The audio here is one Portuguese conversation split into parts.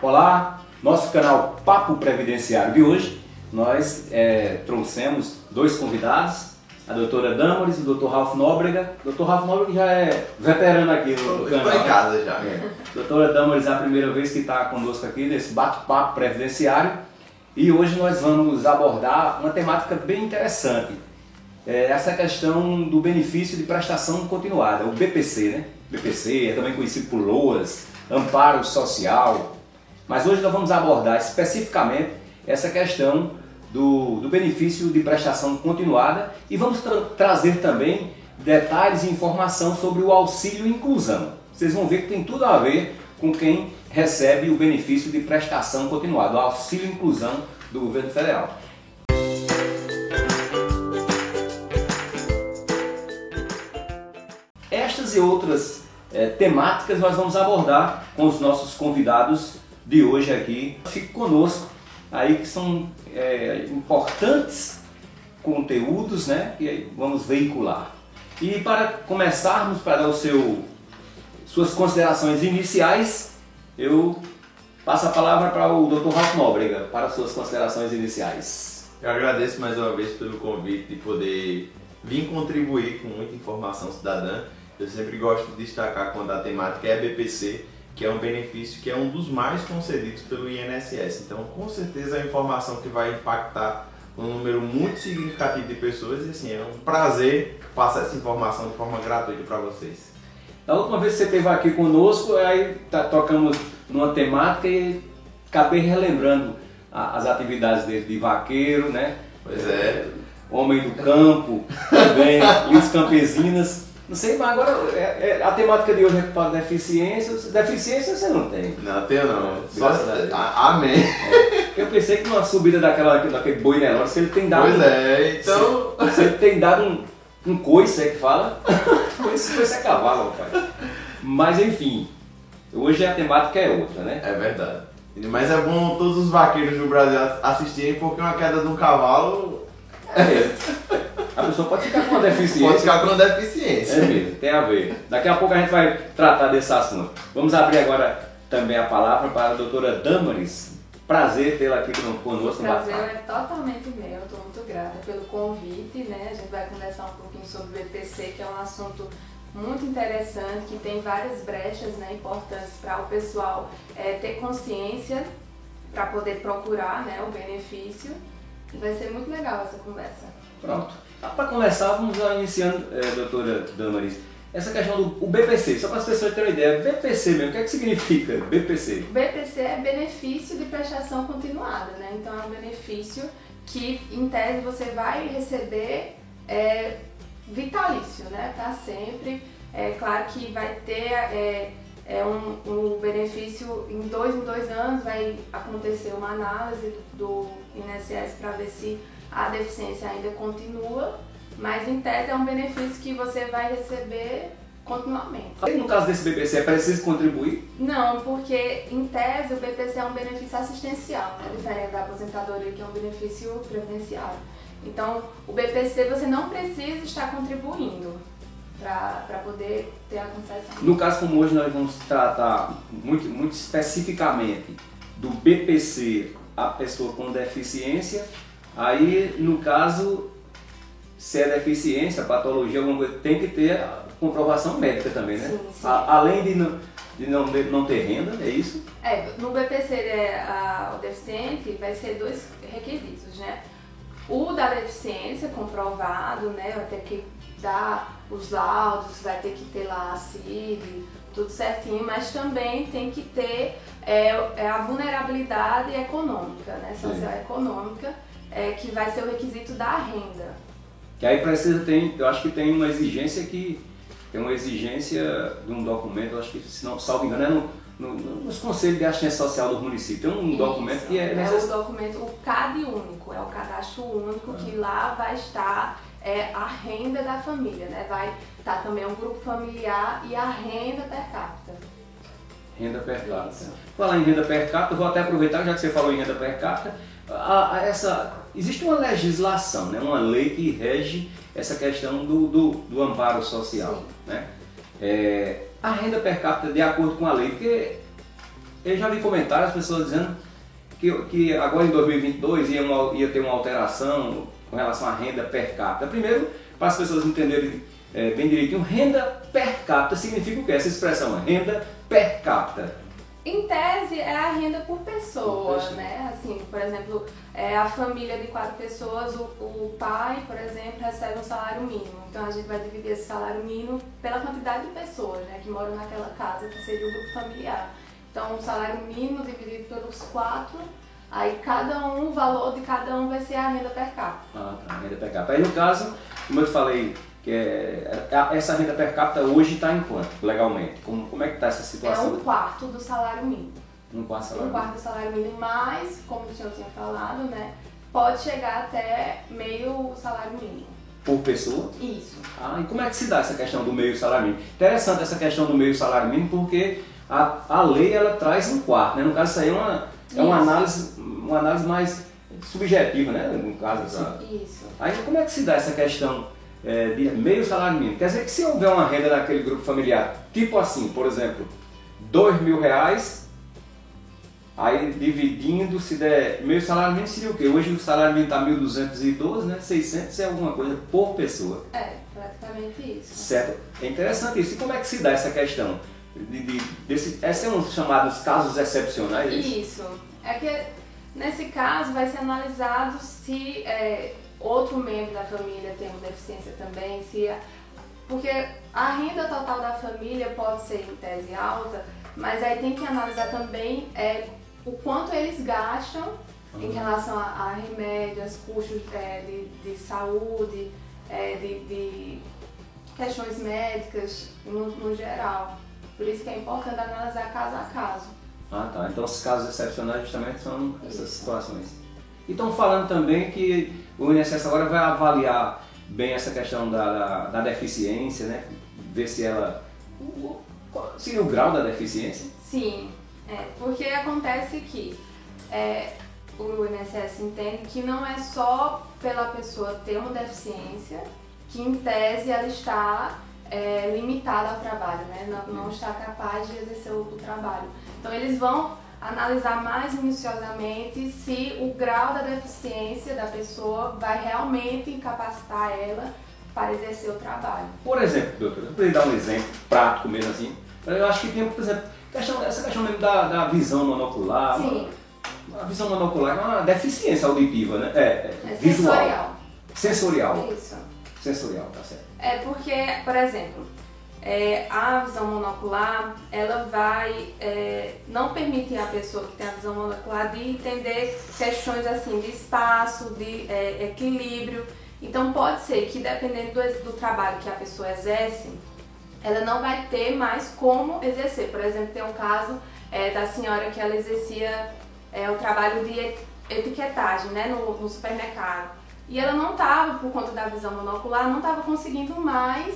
Olá, nosso canal Papo Previdenciário de hoje, nós é, trouxemos dois convidados, a doutora Damaris e o doutor Ralph Nóbrega. Doutor Ralph Nóbrega já é veterano aqui no, no canal. Estou em casa já. É. Doutora Damaris é a primeira vez que está conosco aqui nesse bate-papo previdenciário e hoje nós vamos abordar uma temática bem interessante. É essa questão do benefício de prestação continuada, o BPC, né? BPC é também conhecido por LOAS, Amparo Social. Mas hoje nós vamos abordar especificamente essa questão do, do benefício de prestação continuada e vamos tra trazer também detalhes e informação sobre o auxílio inclusão. Vocês vão ver que tem tudo a ver com quem recebe o benefício de prestação continuada, o auxílio inclusão do governo federal. Estas e outras é, temáticas nós vamos abordar com os nossos convidados de hoje aqui. Fique conosco aí que são é, importantes conteúdos né, que vamos veicular. E para começarmos, para dar o seu, suas considerações iniciais, eu passo a palavra para o Dr. Ralf Nóbrega para suas considerações iniciais. Eu agradeço mais uma vez pelo convite de poder vir contribuir com muita informação cidadã. Eu sempre gosto de destacar quando a temática é BPC, que é um benefício que é um dos mais concedidos pelo INSS. Então, com certeza é uma informação que vai impactar um número muito significativo de pessoas e assim, é um prazer passar essa informação de forma gratuita para vocês. Da última vez que você esteve aqui conosco, aí tá, tocamos numa temática e acabei relembrando a, as atividades dele de vaqueiro, né? Pois é. Homem do campo, também, Luiz Campesinas. Não sei, mas agora é, é, a temática de hoje é para deficiências. Deficiência você não tem. Não, tenho não. Só se... Amém. É. Eu pensei que numa subida daquela, daquele boi Nelore, se ele tem dado. Pois é, então. Se, se ele tem dado um, um coice, é que fala. coice, coice é cavalo, rapaz. Mas enfim, hoje a temática é outra, né? É verdade. Mas é bom todos os vaqueiros do Brasil assistirem, porque uma queda de um cavalo. É. A pessoa pode ficar com uma deficiência. Pode ficar com uma deficiência. É mesmo, tem a ver. Daqui a pouco a gente vai tratar desse assunto. Vamos abrir agora também a palavra para a doutora Damaris. Prazer tê-la aqui conosco. O prazer é totalmente meu, eu estou muito grata pelo convite. Né? A gente vai conversar um pouquinho sobre o BPC, que é um assunto muito interessante, que tem várias brechas né, importantes para o pessoal é, ter consciência para poder procurar né, o benefício. Vai ser muito legal essa conversa. Pronto. Ah, para começar, vamos iniciando, é, doutora Damaris, essa questão do BPC, só para as pessoas terem uma ideia, BPC mesmo, o que é que significa BPC? BPC é benefício de prestação continuada, né? Então é um benefício que, em tese, você vai receber é, vitalício, né? Para sempre. É claro que vai ter é, é um, um, benefício em dois em dois anos, vai acontecer uma análise do INSS para ver se a deficiência ainda continua, mas em tese é um benefício que você vai receber continuamente. E no caso desse BPC, é preciso contribuir? Não, porque em tese o BPC é um benefício assistencial, né? diferente da aposentadoria que é um benefício previdenciário. Então, o BPC você não precisa estar contribuindo para poder ter a concessão. No caso como hoje nós vamos tratar muito, muito especificamente do BPC a pessoa com deficiência Aí, no caso, se é deficiência, patologia, alguma coisa, tem que ter comprovação médica também, né? Sim, sim. A, além de não, de não, de não ter renda, é isso? É, no BPC é, a, o deficiente vai ser dois requisitos, né? O da deficiência comprovado, né? Vai ter que dar os laudos, vai ter que ter lá a CID, tudo certinho, mas também tem que ter é, é a vulnerabilidade econômica, né? Socioeconômica é, que vai ser o requisito da renda. Que aí precisa ter, eu acho que tem uma exigência que tem uma exigência de um documento, eu acho que se não salvo engano é no, no, nos conselhos de assistência social do município, tem um Isso, documento que é. É o documento, o CAD único, é o cadastro único que lá vai estar é, a renda da família, né? Vai estar também um grupo familiar e a renda per capita. Renda per capita. Falar em renda per capita, vou até aproveitar, já que você falou em renda per capita, a, a essa, existe uma legislação, né, uma lei que rege essa questão do, do, do amparo social. Né? É, a renda per capita, de acordo com a lei, porque Eu já vi comentários, pessoas dizendo que, que agora em 2022 ia, uma, ia ter uma alteração com relação à renda per capita. Primeiro, para as pessoas entenderem é, bem direitinho, renda per capita significa o que? Essa expressão, renda per capita. Em tese é a renda por pessoa, Por pessoa. né? Assim, por exemplo, é a família de quatro pessoas, o, o pai, por exemplo, recebe um salário mínimo. Então a gente vai dividir esse salário mínimo pela quantidade de pessoas, né, que moram naquela casa, que seria o grupo familiar. Então o salário mínimo dividido pelos quatro, aí cada um, o valor de cada um vai ser a renda per capita. Ah, tá, renda per capita. Aí no caso, como eu te falei, que é, essa renda per capita hoje está em quanto, legalmente? Como, como é que está essa É situação? um quarto do salário mínimo. Um quarto Um salário. quarto do salário mínimo, mas, como o senhor tinha falado, né, pode chegar até meio salário mínimo. Por pessoa? Isso. Ah, e como é que se dá essa questão do meio salário mínimo? Interessante essa questão do meio salário mínimo porque a, a lei ela traz um quarto, né? No caso isso aí é uma, é uma, Isso. análise, uma análise mais subjetiva, né? No caso assim. Isso. Aí como é que se dá essa questão é, de meio salário mínimo? Quer dizer que se houver uma renda naquele grupo familiar, tipo assim, por exemplo, dois mil reais, aí dividindo, se der meio salário mínimo seria o quê? Hoje o salário mínimo está 1.212, né? 600 é alguma coisa por pessoa. É, praticamente isso. Certo. É interessante isso. E como é que se dá essa questão? De, de, desse, esses são os chamados casos excepcionais? é isso? Isso. É que nesse caso vai ser analisado se é, outro membro da família tem uma deficiência também, se a- porque a renda total da família pode ser em tese alta, mas aí tem que analisar também é, o quanto eles gastam em relação a, a remédios, custos é, de, de saúde, é, de, de questões médicas no, no geral. Por isso que é importante analisar caso a caso. Ah, tá. Então os casos excepcionais justamente são essas situações. E estão falando também que o INSS agora vai avaliar bem essa questão da, da, da deficiência, né? Ver se ela. seria o grau da deficiência? Sim, é, porque acontece que é, o INSS entende que não é só pela pessoa ter uma deficiência que em tese ela está é, limitada ao trabalho, né? não, não está capaz de exercer o, o trabalho. Então eles vão analisar mais minuciosamente se o grau da deficiência da pessoa vai realmente incapacitar ela para exercer o trabalho. Por exemplo, doutor, eu poderia dar um exemplo prático mesmo assim. Eu acho que tem, por exemplo, questão- essa questão mesmo da, da visão monocular. Sim, A visão monocular é uma deficiência auditiva, né? É, é, é visual. sensorial. Sensorial. Isso. Sensorial, tá certo. É porque, por exemplo, é, a visão monocular, ela vai é, não permitir à pessoa que tem a visão monocular de entender questões assim de espaço, de é, equilíbrio. Então pode ser que dependendo do, do trabalho que a pessoa exerce, ela não vai ter mais como exercer. Por exemplo, tem um caso é, da senhora que ela exercia é, o trabalho de et- etiquetagem né, no, no supermercado. E ela não estava, por conta da visão monocular, não estava conseguindo mais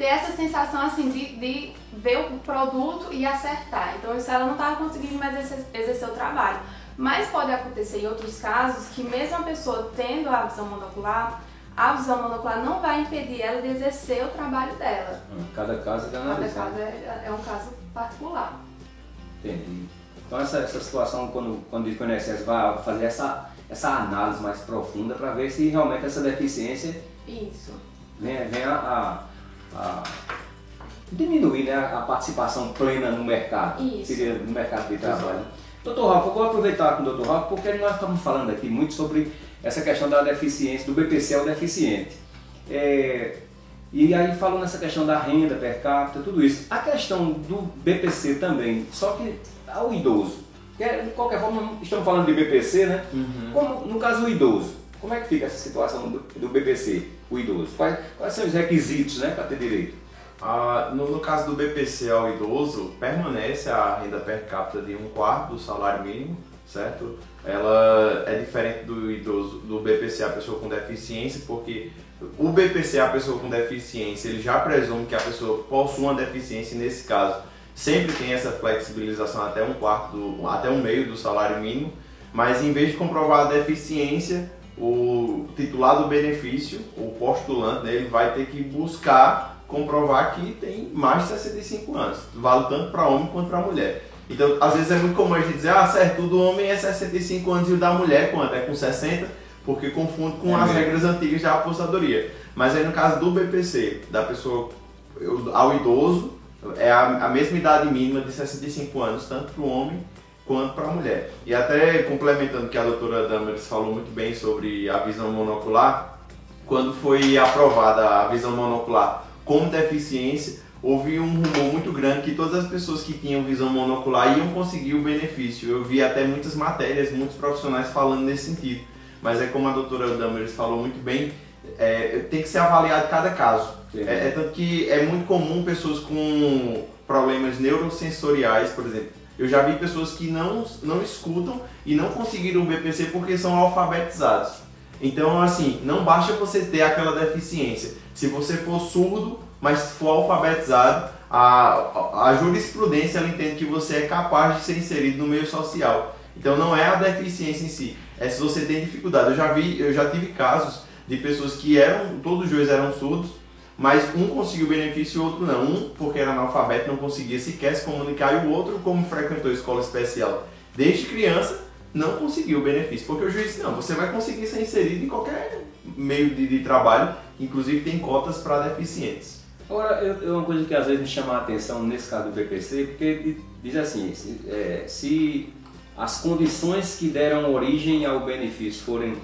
ter essa sensação assim de, de ver o produto e acertar. Então isso ela não estava conseguindo mais exercer, exercer o trabalho. Mas pode acontecer em outros casos que mesmo a pessoa tendo a visão monocular, a visão monocular não vai impedir ela de exercer o trabalho dela. Hum, Cada caso é Cada analisado. caso é, é um caso particular. Entendi. Então essa, essa situação, quando, quando diz que o INSS vai fazer essa, essa análise mais profunda para ver se realmente essa deficiência Isso. vem, vem a, a- a diminuir né, a participação plena no mercado. Isso. Seria no mercado de trabalho. Doutor Ralf, eu vou aproveitar com o doutor Ralf porque nós estamos falando aqui muito sobre essa questão da deficiência, do BPC ao deficiente. É, e aí falou nessa questão da renda per capita, tudo isso. A questão do BPC também, só que ao idoso. De qualquer forma, estamos falando de BPC, né? Como, no caso, o idoso. Como é que fica essa situação do, do BPC, o idoso? Quais, quais são os requisitos né, para ter direito? Ah, no, no caso do BPC ao idoso, permanece a renda per capita de um quarto do salário mínimo, certo? Ela é diferente do idoso, do BPC a pessoa com deficiência, porque o BPC a pessoa com deficiência, ele já presume que a pessoa possui uma deficiência nesse caso sempre tem essa flexibilização até um quarto, do, até um meio do salário mínimo, mas em vez de comprovar a deficiência, o titular do benefício, o postulante, né, ele vai ter que buscar comprovar que tem mais de 65 anos. Vale tanto para homem quanto para mulher. Então, às vezes é muito comum a gente dizer, ah, certo, o do homem é 65 anos e o da mulher quanto? É com 60, porque confunde com é as mesmo. regras antigas da aposentadoria. Mas aí no caso do BPC, da pessoa ao idoso, é a, a mesma idade mínima de 65 anos, tanto para o homem quanto para a mulher. E até complementando que a doutora Damaris falou muito bem sobre a visão monocular, quando foi aprovada a visão monocular como deficiência, houve um rumor muito grande que todas as pessoas que tinham visão monocular iam conseguir o benefício. Eu vi até muitas matérias, muitos profissionais falando nesse sentido. Mas é como a doutora Damaris falou muito bem, é, tem que ser avaliado cada caso. É, é, tanto que é muito comum pessoas com problemas neurosensoriais, por exemplo. Eu já vi pessoas que não, não escutam e não conseguiram o BPC porque são alfabetizados. Então, assim, não basta você ter aquela deficiência. Se você for surdo, mas for alfabetizado, a, a jurisprudência ela entende que você é capaz de ser inserido no meio social. Então, não é a deficiência em si, é se você tem dificuldade. Eu já vi, eu já tive casos de pessoas que eram, todos os dois eram surdos, mas um conseguiu benefício e o outro não. Um, porque era analfabeto, não conseguia sequer se comunicar, e o outro, como frequentou escola especial desde criança, não conseguiu o benefício. Porque o juiz disse, não, você vai conseguir ser inserido em qualquer meio de, de trabalho, inclusive tem cotas para deficientes. Agora, eu, uma coisa que às vezes me chama a atenção nesse caso do PPC, porque diz assim, se, é, se as condições que deram origem ao benefício forem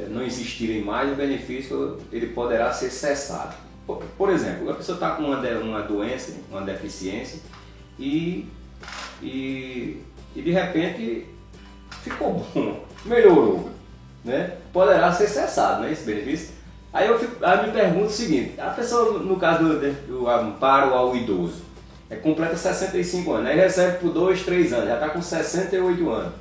é, não existirem mais, o benefício ele poderá ser cessado. Por, exemplo, a pessoa está com uma, uma doença, uma deficiência e, e, e de repente ficou bom, melhorou, né? poderá ser cessado né, esse benefício. Aí eu, fico, aí eu me pergunto o seguinte, a pessoa, no caso do, do amparo ao idoso, é, completa 65 anos, aí recebe por 2, 3 anos, já está com 68 anos.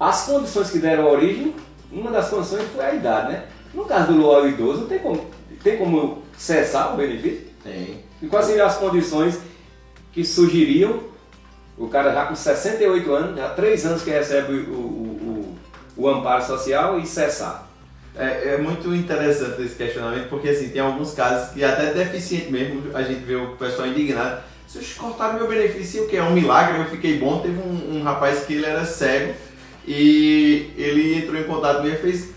As condições que deram origem, uma das condições foi a idade, né? No caso do ao idoso, tem como, tem como cessar o benefício? Tem. E quais seriam as condições que surgiriam o cara já com 68 anos, já há 3 anos que recebe o, o, o, o amparo social e cessar? É, é, muito interessante esse questionamento, porque assim, tem alguns casos que até deficiente mesmo, a gente vê o pessoal indignado. Se eu cortaram meu benefício, o que é um milagre, eu fiquei bom. Teve um, um rapaz que ele era cego e ele entrou em contato comigo e fez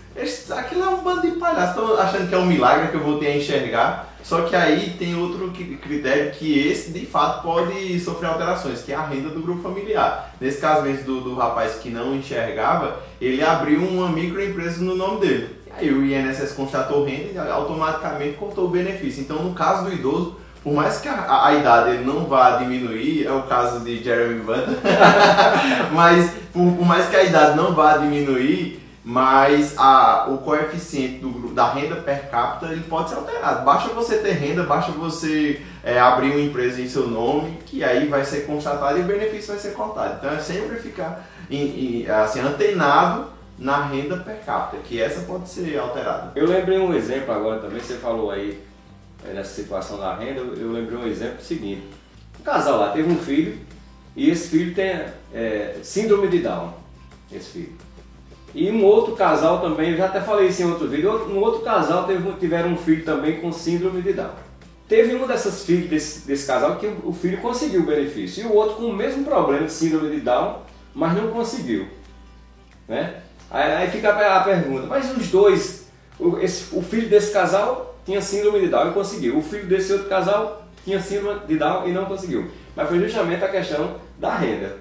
aquilo é um bando de palhaço, estou achando que é um milagre que eu voltei a enxergar. Só que aí tem outro critério que esse de fato pode sofrer alterações, que é a renda do grupo familiar. Nesse caso mesmo do, do rapaz que não enxergava, ele abriu uma microempresa no nome dele. Aí o INSS constatou renda e automaticamente contou o benefício. Então no caso do idoso, por mais que a, a, idade ele não vá diminuir, é o caso de Jeremy Butler, mas por, por mais que a idade não vá diminuir, mas a, o coeficiente do, da renda per capita ele pode ser alterado. Basta você ter renda, basta você é, abrir uma empresa em seu nome, que aí vai ser constatado e o benefício vai ser contado. Então é sempre ficar em, em, assim, antenado na renda per capita, que essa pode ser alterada. Eu lembrei um exemplo agora também, você falou aí é, nessa situação da renda, eu lembrei um exemplo seguinte. Um casal lá teve um filho e esse filho tem é, síndrome de Down, esse filho. E um outro casal também, eu já até falei isso em outro vídeo, um outro casal teve, tiveram um filho também com síndrome de Down. Teve uma dessas filhas desse, desse casal que o filho conseguiu o benefício, e o outro com o mesmo problema de síndrome de Down, mas não conseguiu. Né? Aí, aí fica a, a pergunta, mas os dois, o, esse, o filho desse casal tinha síndrome de Down e conseguiu, o filho desse outro casal tinha síndrome de Down e não conseguiu. Mas foi justamente a questão da renda.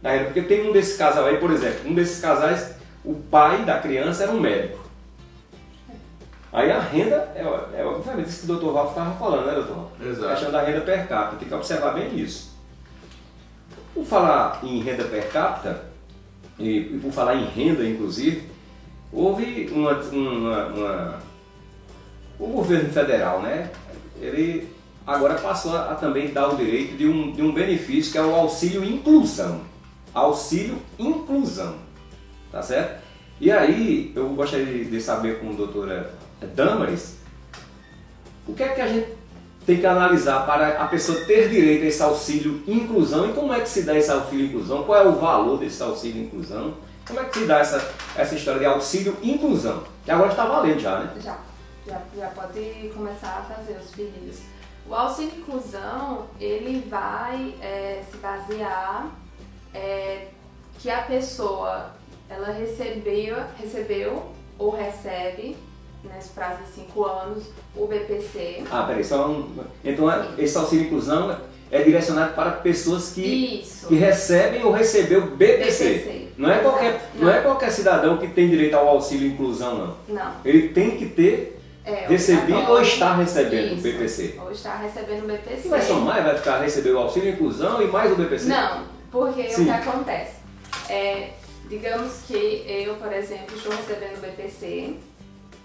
Da renda porque tem um desses casais aí, por exemplo, um desses casais o pai da criança era um médico. Aí a renda, é, é obviamente isso que o doutor Ralf estava falando, né, doutor? Exato. A questão da renda per capita, tem que observar bem isso. Por falar em renda per capita, e, por falar em renda, inclusive, houve uma, uma, uma, o governo federal, né? Ele agora passou a, a, também dar o direito de um, de um benefício que é o auxílio inclusão. Auxílio inclusão. Tá certo? E aí, eu gostaria de saber com a doutora Damaris, o que é que a gente tem que analisar para a pessoa ter direito a esse auxílio inclusão e como é que se dá esse auxílio inclusão, qual é o valor desse auxílio inclusão, como é que se dá essa, essa história de auxílio inclusão, que agora está valendo já, né? Já, já, já pode começar a fazer os pedidos. O auxílio inclusão, ele vai é, se basear é, que a pessoa ela recebeu, recebeu ou recebe nesse prazo de 5 anos o BPC. Ah, peraí, só um... Então esse auxílio inclusão é direcionado para pessoas que, Isso. que recebem ou recebeu BPC. BPC. Não é, qualquer, Exato. não. é qualquer cidadão que tem direito ao auxílio inclusão, não. Não. Ele tem que ter É, recebido ou está recebendo o Isso. BPC. Ou está recebendo o BPC. Se vai somar, vai ficar receber o auxílio inclusão e mais o BPC? Não, porque Sim. o que acontece? É, digamos que eu, por exemplo, estou recebendo o BPC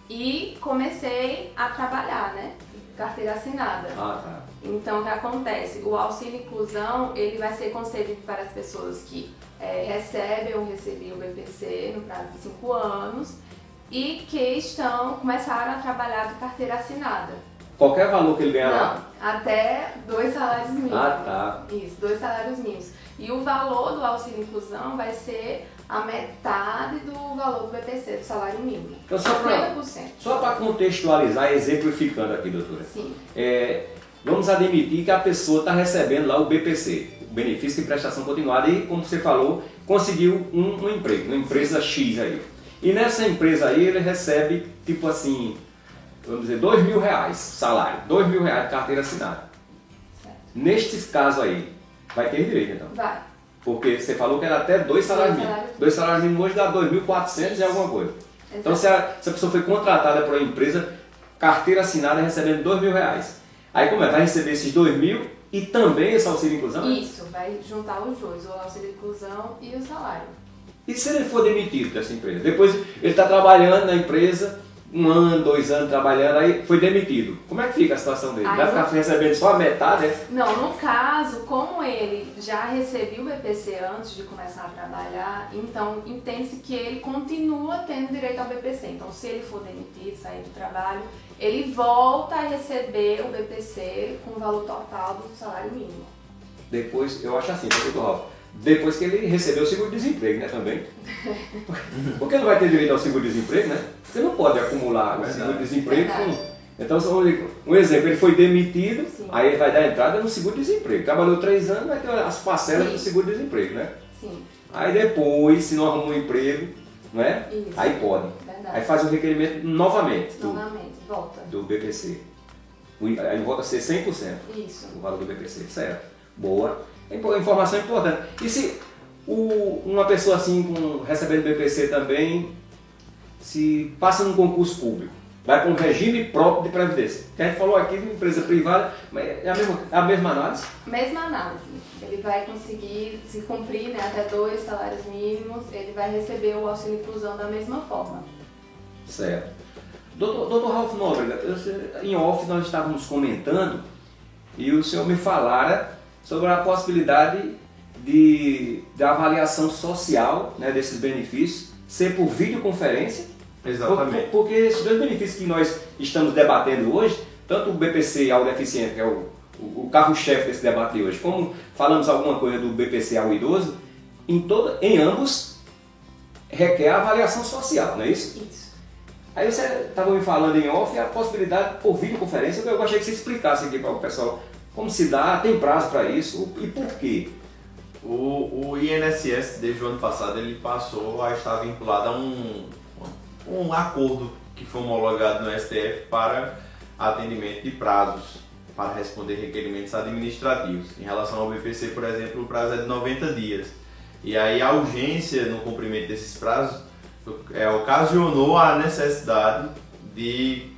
e comecei a trabalhar, né? Carteira assinada. Ah, tá. Então, o que acontece? O auxílio inclusão, ele vai ser concedido para as pessoas que é, recebem ou recebiam o BPC no prazo de 5 anos e que estão, começaram a trabalhar de carteira assinada. Qualquer valor que ele ganhar lá. Não, até dois salários mínimos. Ah, tá. Isso, dois salários mínimos. E o valor do auxílio inclusão vai ser a metade do valor do BPC, do salário mínimo. Então, só pra- 50%. Só para contextualizar, exemplificando aqui, doutora. Sim, É, vamos admitir que a pessoa está recebendo lá o BPC, o benefício de prestação continuada, e como você falou, conseguiu um, um emprego, uma empresa X aí. E nessa empresa aí ele recebe, tipo assim, vamos dizer, dois mil reais salário, dois mil reais de carteira assinada. certo. Nestes casos aí, vai ter direito então. Vai. Porque você falou que era até dois salários mínimos. Dois salários mínimos hoje dá 2.400 e alguma coisa. Então, se a, se a pessoa foi contratada por uma empresa, carteira assinada recebendo dois mil reais. Aí como é? Vai receber esses dois mil e também esse auxílio inclusão? Isso, vai juntar os dois, o auxílio inclusão e o salário. E se ele for demitido dessa empresa? Depois ele está trabalhando na empresa, um ano, dois anos trabalhando, aí foi demitido. Como é que fica a situação dele? Aí Vai eu- ficar recebendo só a metade? é? Não, no caso, como ele já recebeu o BPC antes de começar a trabalhar, então entende-se que ele continua tendo direito ao BPC. Então, se ele for demitido, sair do trabalho, ele volta a receber o BPC com o valor total do salário mínimo. Depois, eu acho assim, doutor Ralf, depois que ele recebeu o seguro-desemprego, né, também. Porque não vai ter direito ao seguro-desemprego, né? Você não pode acumular o seguro-desemprego com... Então, um exemplo, ele foi demitido, Sim. aí ele vai dar entrada no seguro-desemprego. Trabalhou três anos, vai ter as parcelas do Sim. seguro-desemprego, né? Sim, Aí depois, se não arruma um emprego, não é? isso. Aí pode. Verdade. Aí faz o requerimento novamente do, Novamente, volta. do BPC. Aí volta a ser 100%. Isso. o valor do BPC, certo? Boa. Informação importante. E se o- uma pessoa assim, com, recebendo BPC também, se passa num concurso público, vai para um regime próprio de previdência? Que a gente falou aqui de empresa privada, mas é a mesma, é a mesma análise? Mesma análise. Ele vai conseguir se cumprir né, até dois salários mínimos, ele vai receber o auxílio inclusão da mesma forma. Certo. Doutor, doutor Ralf Nóbrega, em off nós estávamos comentando e o senhor me falara sobre a possibilidade de, da avaliação social né, desses benefícios ser por videoconferência. Exatamente. Por- Porque esses dois benefícios que nós estamos debatendo hoje, tanto o BPC ao deficiente, que é o, o, o carro-chefe desse debate de hoje, como falamos alguma coisa do BPC ao idoso, em, toda, em ambos requer avaliação social, não é isso? Isso. Aí você estava me falando em off a possibilidade por videoconferência, que eu gostaria que você explicasse aqui para o pessoal como se dá, tem prazo para isso e por quê. O, o INSS, desde o ano passado, ele passou a estar vinculado a um, um acordo que foi homologado no STF para atendimento de prazos para responder requerimentos administrativos. Em relação ao BPC, por exemplo, o prazo é de 90 dias. E aí a urgência no cumprimento desses prazos é, ocasionou a necessidade de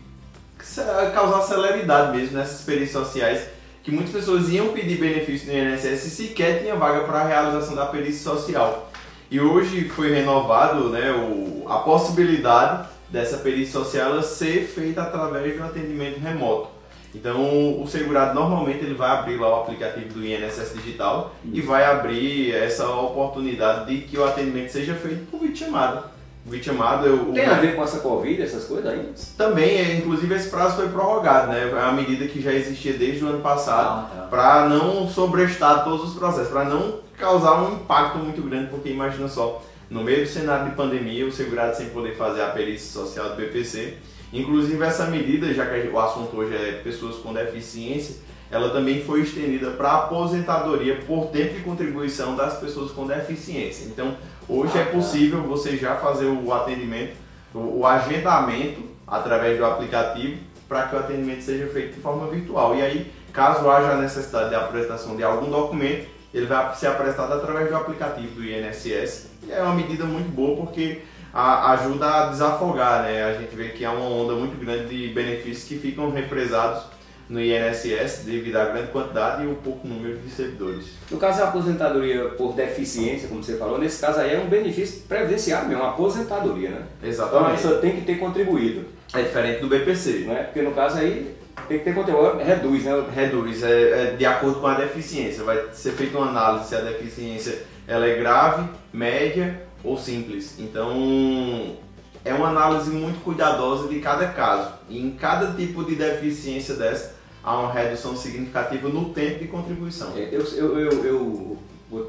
causar celeridade mesmo nessas perícias sociais que muitas pessoas iam pedir benefício no INSS e sequer tinha vaga para a realização da perícia social. E hoje foi renovado né, o, a possibilidade dessa perícia social ser feita através do atendimento remoto. Então o segurado normalmente ele vai abrir lá o aplicativo do INSS Digital e vai abrir essa oportunidade de que o atendimento seja feito por videochamada. Videochamada, o, Tem a ver com essa Covid, essas coisas aí? também, é, inclusive, esse prazo foi prorrogado, né? É uma medida que já existia desde o ano passado Ah, tá. para não sobrestar todos os processos, para não causar um impacto muito grande, porque imagina só, no meio do cenário de pandemia, o segurado sem poder fazer a perícia social do BPC, inclusive essa medida, já que o assunto hoje é pessoas com deficiência, ela também foi estendida para a aposentadoria por tempo de contribuição das pessoas com deficiência. Então, hoje é possível você já fazer o atendimento, o, agendamento através do aplicativo para que o atendimento seja feito de forma virtual. E aí, caso haja necessidade de apresentação de algum documento, ele vai ser apresentado através do aplicativo do INSS. E é uma medida muito boa porque a- ajuda a desafogar, né? A gente vê que há uma onda muito grande de benefícios que ficam represados no INSS devido à grande quantidade e o pouco número de servidores. No caso da aposentadoria por deficiência, como você falou, nesse caso aí é um benefício previdenciário mesmo, uma aposentadoria, né? Então a Exatamente. pessoa tem que ter contribuído, É diferente do BPC. né? Porque no caso aí tem que ter contribuído, reduz, né? Reduz, é, é de acordo com a deficiência. Vai ser feita uma análise se a deficiência ela é grave, média ou simples. Então é uma análise muito cuidadosa de cada caso. E em cada tipo de deficiência dessa há uma redução significativa no tempo de contribuição. É, Eu eu eu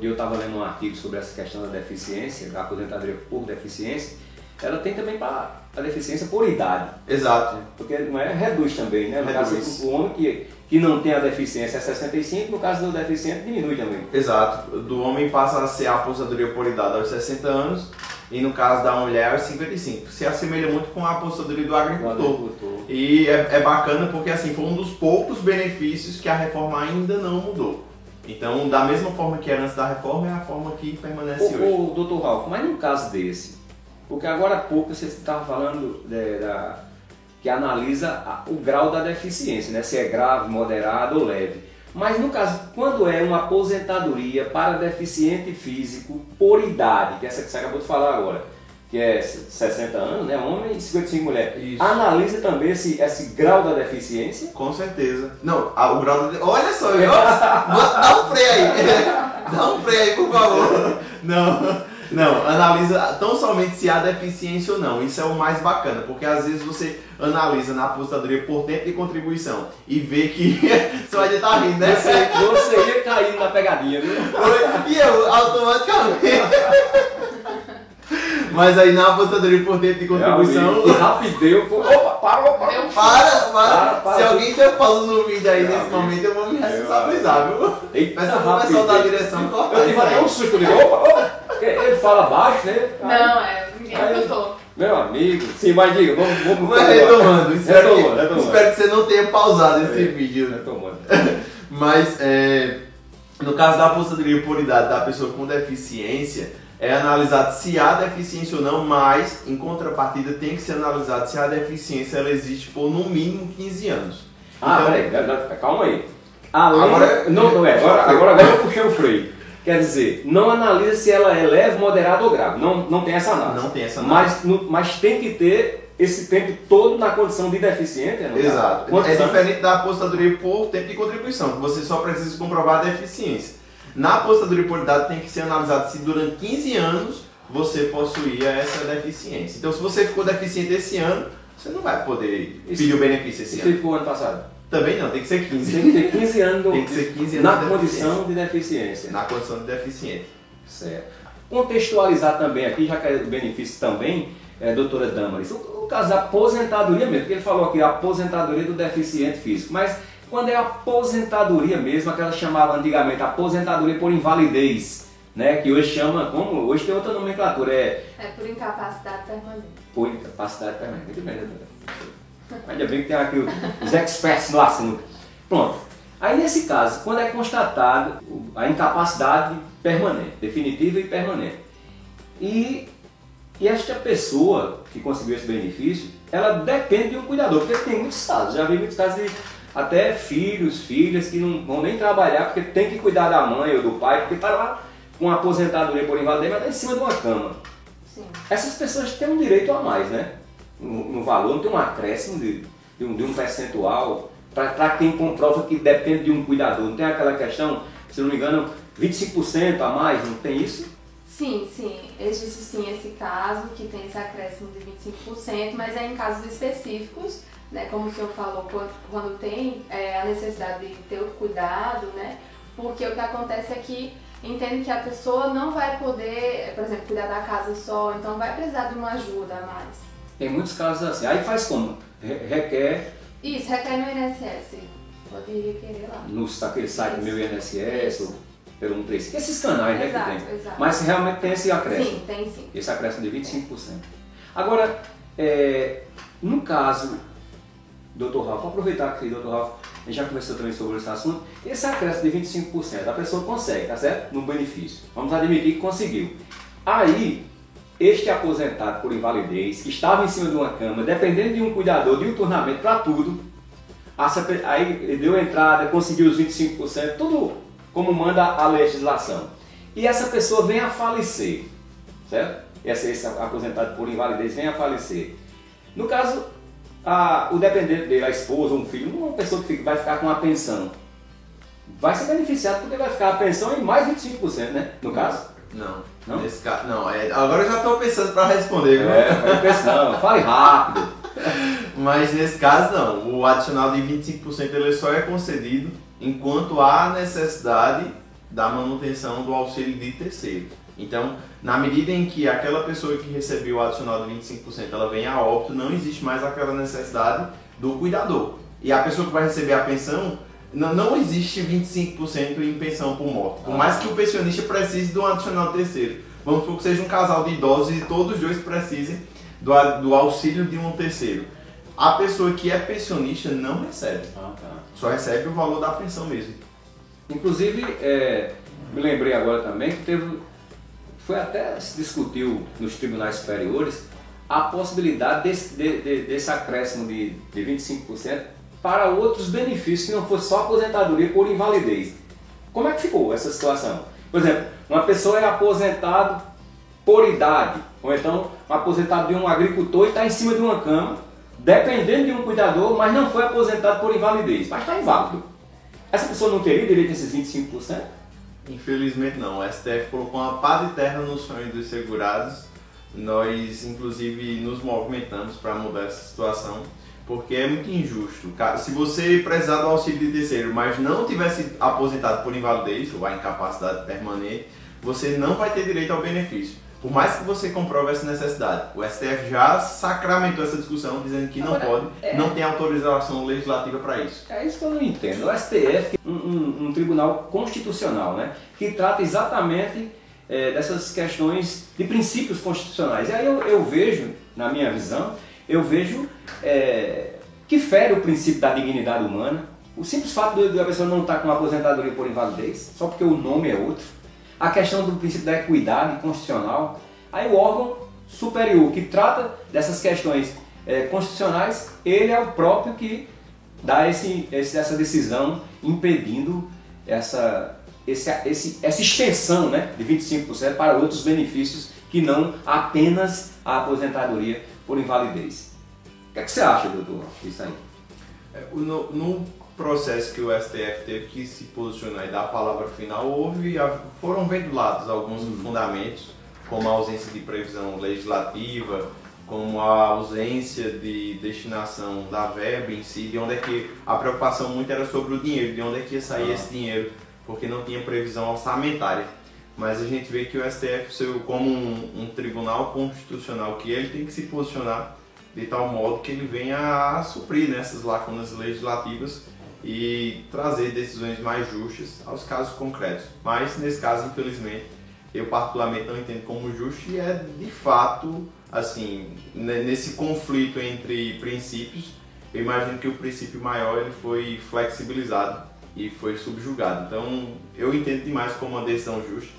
eu estava lendo um artigo sobre essa questão da deficiência, da aposentadoria por deficiência. Ela tem também para a deficiência por idade, Exato. porque não é reduz também, né? No caso Reduz. o homem que que não tem a deficiência é 65, no caso do deficiente diminui também. Exato. Do homem passa a ser a aposentadoria por idade aos 60 anos e no caso da mulher aos 55. Se assemelha muito com a aposentadoria do O agricultor. agricultor. E é, é bacana porque assim foi um dos poucos benefícios que a reforma ainda não mudou. Então, da mesma forma que era antes da reforma, é a forma que permanece hoje. O, o doutor Ralf, mas num caso desse, porque agora há pouco você estava falando de- da, que analisa o grau da deficiência, né? se é grave, moderado ou leve. Mas no caso, quando é uma aposentadoria para deficiente físico por idade, que é essa que você acabou de falar agora, que é 60 anos, né, homem e 55 mulher, Isso. analisa também esse, esse grau da deficiência. Com certeza. Não, a- o grau de... Olha só, eu... dá um freio aí. Dá um freio aí, por favor. Não, não, analisa tão somente se há deficiência ou não. Isso é o mais bacana, porque às vezes você analisa na aposentadoria por tempo de contribuição e vê que... você vai estar rindo, né? Você, você ia caindo na pegadinha, viu? E eu, automaticamente. Mas aí na apostadoria por tempo de contribuição. Que rapideu. pô. Opa, parou, parou. Deu Para, para. Para, para. Se alguém der pausa no vídeo aí nesse amigo. momento, eu vou me responsabilizar, viu? Eita, Peço pro pessoal da direção cortar Eu tive até um susto, eu digo, opa, opa. Ele fala baixo, né? Não, é, ninguém escutou. Meu amigo. Sim, mas diga, vamos, vamos. Mas retomando, espero, Retomando, que, retomando. espero que você não tenha pausado esse É. vídeo. Retomando. Mas é, no caso da aposentadoria por idade da pessoa com deficiência, é analisado se há deficiência ou não, mas em contrapartida tem que ser analisado se a deficiência ela existe por no mínimo 15 anos. Ah, Então- peraí, calma aí. Além, Agora- não, não é, agora, agora, agora eu puxei o freio. Quer dizer, não analisa se ela é leve, moderada ou grave. Não, não tem essa análise. Não tem essa análise. Mas, no- mas tem que ter esse tempo todo na condição de deficiente. né? Exato. Quantos é anos? diferente da apostadoria por tempo de contribuição, você só precisa comprovar a deficiência. Na apostadoria por idade tem que ser analisado se durante 15 anos você possuía essa deficiência. Então se você ficou deficiente esse ano, você não vai poder Isso- pedir o benefício esse Isso ano. ficou ano passado. Também não, tem que ser 15. Tem que ter 15 anos, do- Tem que ser 15 anos na condição de deficiência. Na condição de deficiente. Certo. Contextualizar também aqui, já que é o benefício também, é, doutora Damaris, o, o caso da aposentadoria mesmo, porque ele falou aqui a aposentadoria do deficiente físico, mas quando é a aposentadoria mesmo, aquela chamava antigamente aposentadoria por invalidez, né, que hoje chama, como? Hoje tem outra nomenclatura, é É por incapacidade permanente. por incapacidade permanente. Muito bem, doutora. Ainda bem que tem aqui os experts no assunto. Pronto. Aí nesse caso, quando é constatado o- a incapacidade permanente, definitiva e permanente, e, e esta pessoa que conseguiu esse benefício, ela depende de um cuidador, porque tem muitos casos, já vi muitos casos de até filhos, filhas que não vão nem trabalhar porque tem que cuidar da mãe ou do pai, porque está lá com aposentadoria por invalidez, mas está em cima de uma cama. Sim. Essas pessoas têm um direito a mais, né? No, no valor, não tem um acréscimo de, de, um, de um percentual para quem comprova que depende de um cuidador. Não tem aquela questão, se não me engano, 25% a mais, não tem isso? Sim, sim, existe sim esse caso que tem esse acréscimo de 25%, mas é em casos específicos, né, como o senhor falou, quando, quando tem é, a necessidade de ter o cuidado, né, porque o que acontece é que entende que a pessoa não vai poder, por exemplo, cuidar da casa só, então vai precisar de uma ajuda a mais. Tem muitos casos assim. Aí faz como? Re- Requer, Isso, requer no INSS. Pode requerer lá. No aquele site do meu INSS ou pelo 135. Esses canais né, Exato, que tem. exato. Mas realmente tem esse acréscimo. Sim, tem sim. Esse acréscimo de 25%. Agora, é, no caso, Dr. Ralf, vou aproveitar que o Dr. Ralf já conversou também sobre esse assunto, esse acréscimo de 25%, a pessoa consegue, tá certo? No benefício. Vamos admitir que conseguiu. Aí, este aposentado por invalidez, que estava em cima de uma cama, dependendo de um cuidador, de um turnamento para tudo, aí deu entrada, conseguiu os 25%, tudo como manda a legislação. E essa pessoa vem a falecer, certo? Esse, esse aposentado por invalidez vem a falecer. No caso, a- o dependente dele, a esposa, um filho, uma pessoa que vai ficar com a pensão, vai ser beneficiado porque vai ficar a pensão em mais 25%, né? No caso. Não. Não? Nesse caso, não. É, agora eu já estou pensando para responder, viu? É, vai pensão, fale rápido. Mas nesse caso não, o adicional de 25% ele só é concedido enquanto há necessidade da manutenção do auxílio de terceiro. Então, na medida em que aquela pessoa que recebeu o adicional de 25% ela vem a óbito, não existe mais aquela necessidade do cuidador. E a pessoa que vai receber a pensão, não, não existe 25% em pensão por morte. Por mais que o pensionista precise de um adicional terceiro. Vamos supor que seja um casal de idosos e todos os dois precisem do, do auxílio de um terceiro. A pessoa que é pensionista não recebe, Ah, tá. só recebe o valor da pensão mesmo. Inclusive, é, me lembrei agora também que teve, foi até se discutiu nos tribunais superiores a possibilidade desse, de- de- desse acréscimo de, de 25% para outros benefícios que não fosse só aposentadoria por invalidez. Como é que ficou essa situação? Por exemplo, uma pessoa é aposentado por idade, ou então um aposentado de um agricultor e está em cima de uma cama, dependendo de um cuidador, mas não foi aposentado por invalidez, mas está inválido. Essa pessoa não teria direito a esses 25%? Infelizmente não, o STF colocou uma pá de terra nos sonhos dos segurados. Nós, inclusive, nos movimentamos para mudar essa situação, porque é muito injusto. Se você precisar do auxílio de terceiro, mas não tivesse aposentado por invalidez ou a incapacidade permanente, você não vai ter direito ao benefício. Por mais que você comprove essa necessidade, o STF já sacramentou essa discussão dizendo que não Agora, pode, é- não tem autorização legislativa para isso. É isso que eu não entendo. O STF é um, um- um tribunal constitucional, né? Que trata exatamente é, dessas questões de princípios constitucionais. E aí eu, eu vejo, na minha visão, eu vejo é, que fere o princípio da dignidade humana. O simples fato de de a pessoa não estar com aposentadoria por invalidez, só porque o nome é outro. A questão do princípio da equidade constitucional. Aí o órgão superior que trata dessas questões é, constitucionais, ele é o próprio que dá esse, esse- essa decisão impedindo essa, esse, esse- essa extensão né, de 25% para outros benefícios que não apenas a aposentadoria por invalidez. O que, é que você acha, doutor, disso aí? É, No, no processo que o STF teve que se posicionar e dar a palavra final, houve, foram ventilados alguns fundamentos, como a ausência de previsão legislativa, como a ausência de destinação da verba em si, de onde é que a preocupação muito era sobre o dinheiro, de onde é que ia sair Ah. esse dinheiro, porque não tinha previsão orçamentária. Mas a gente vê que o STF, como um, um tribunal constitucional, que ele tem que se posicionar de tal modo que ele venha a suprir nessas lacunas legislativas e trazer decisões mais justas aos casos concretos. Mas nesse caso, infelizmente, eu particularmente não entendo como justo e é de fato assim, ne- nesse conflito entre princípios, eu imagino que o princípio maior ele foi flexibilizado e foi subjugado. Então, eu entendo demais como uma decisão justa,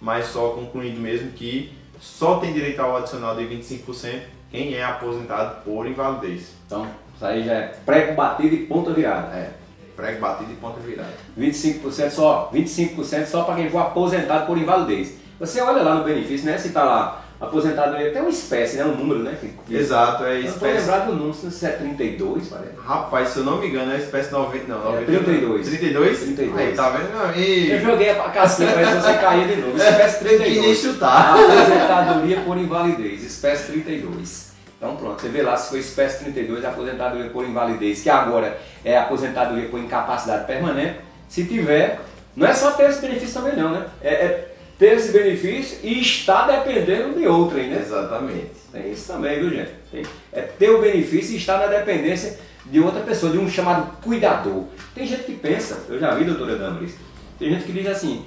mas só concluindo mesmo que só tem direito ao adicional de 25% quem é aposentado por invalidez. Então, isso aí já é prego batido e ponta virada. É, prego batido e ponta virada. 25% só, 25% só para quem for aposentado por invalidez. Você olha lá no benefício, né? Se está lá aposentadoria, tem uma espécie, né? Um número, né? Que, Exato, é Eu espécie. lembrado do número, se é 32, parece. Rapaz, se eu não me engano, é espécie 90, não, 90, 32. 32? 32. Aí, tá vendo? Não, Eu e... joguei a ver se você caía de novo. Espécie Tem que nem 32. chutar. Aposentadoria por invalidez, espécie 32. Então pronto, você vê lá se foi espécie 32, aposentadoria por invalidez, que agora é aposentadoria por incapacidade permanente. Se tiver, não é só ter esse benefício também não, né? É, é ter esse benefício e estar dependendo de outrem, né? Exatamente. Tem isso também, viu gente? Tem- é ter o benefício e estar na dependência de outra pessoa, de um chamado cuidador. Tem gente que pensa, eu já vi, doutora Damaris, tem gente que diz assim,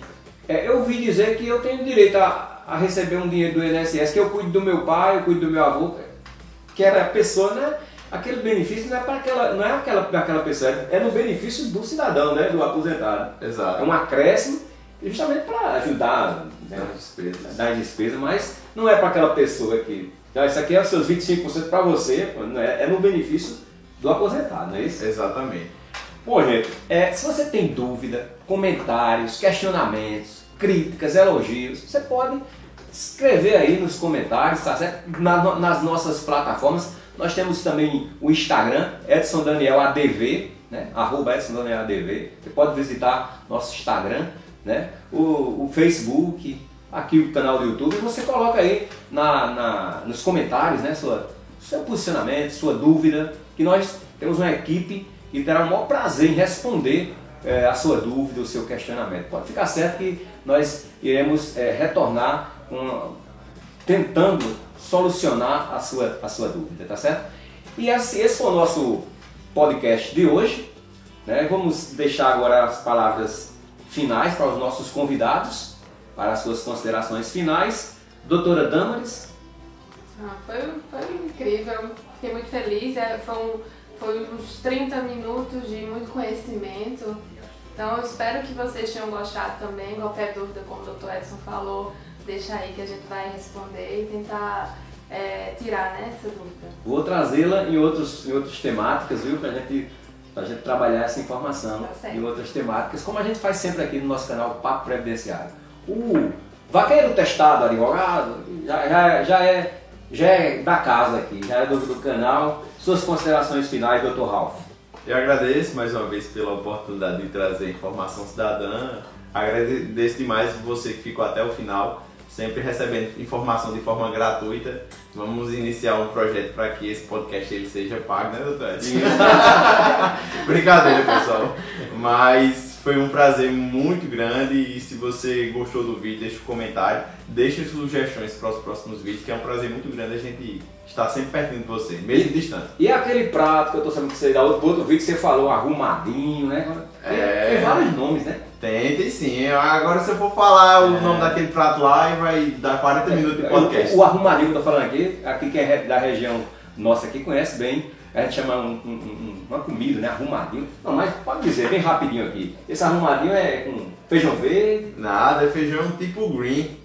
é, eu ouvi dizer que eu tenho direito a, a, receber um dinheiro do INSS, que eu cuido do meu pai, eu cuido do meu avô, que era a pessoa, né? Aquele benefício não é para aquela, não é aquela, aquela pessoa, é no benefício do cidadão, né? Do aposentado. Exato. É um acréscimo justamente para ajudar né, despesas. nas despesas, mas não é para aquela pessoa que. Então, isso aqui é os seus 25% para você, é, é no benefício do aposentado, não é isso? Exatamente. Bom, gente, é, se você tem dúvida, comentários, questionamentos, críticas, elogios, você pode escrever aí nos comentários, tá certo? Na, nas nossas plataformas. Nós temos também o Instagram, Edson Daniel ADV, né? Arroba Edson Daniel ADV. Você pode visitar nosso Instagram, né? O, o Facebook, aqui o canal do YouTube, você coloca aí na, na, nos comentários, né? Sua, seu posicionamento, sua dúvida, que nós temos uma equipe que terá o maior prazer em responder é, a sua dúvida, o seu questionamento. Pode ficar certo que nós iremos é, retornar com, tentando solucionar a sua, a sua dúvida, tá certo? E esse, esse foi o nosso podcast de hoje. Né? Vamos deixar agora as palavras finais para os nossos convidados, para as suas considerações finais. Doutora Damaris. Ah, foi, foi incrível, fiquei muito feliz. É, foi, uns 30 minutos de muito conhecimento. Então eu espero que vocês tenham gostado também. Qualquer dúvida, como o doutor Edson falou, deixa aí que a gente vai responder e tentar é, tirar né, essa dúvida. Vou trazê-la em, outros, em outras temáticas, viu? Pra gente, pra gente trabalhar essa informação Tá em outras temáticas, como a gente faz sempre aqui no nosso canal Papo Previdenciário. O vaqueiro testado, advogado, já, já, já, é, já é da casa aqui, já é do, do canal. Suas considerações finais, doutor Ralph. Eu agradeço mais uma vez pela oportunidade de trazer informação cidadã. Agradeço demais você que ficou até o final, sempre recebendo informação de forma gratuita. Vamos iniciar um projeto para que esse podcast ele seja pago, né, doutor? Brincadeira, pessoal. Mas foi um prazer muito grande e se você gostou do vídeo, deixa um comentário, deixa sugestões para os próximos vídeos, que é um prazer muito grande a gente estar sempre pertinho de você, mesmo distante. E aquele prato que eu tô sabendo que você dá outro, outro vídeo que você falou, arrumadinho, né? Tem, É. tem vários nomes, né? Tem, tem sim. Agora se eu for falar o É. nome daquele prato lá, vai dar 40 minutos de podcast. O, o arrumadinho que eu tô falando aqui, aqui quem é da região nossa aqui conhece bem, a gente chama um, um- um- uma comida, né? Arrumadinho. Não, mas pode dizer, bem rapidinho aqui. Esse arrumadinho é com feijão verde, Nada, é feijão tipo green.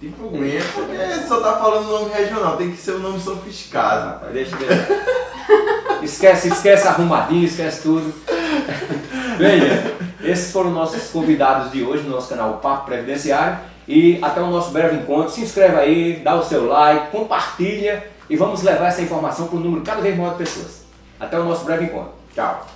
Tipo green é porque só tá falando nome regional, tem que ser um nome sofisticado. rapaz, deixa eu esquece, esquece arrumadinho, esquece tudo. Bem, gente, esses foram nossos convidados de hoje no nosso canal Papo Previdenciário. E até o nosso breve encontro. Se inscreve aí, dá o seu like, compartilha e vamos levar essa informação para um número cada vez maior de pessoas. Até o nosso breve encontro. Tchau.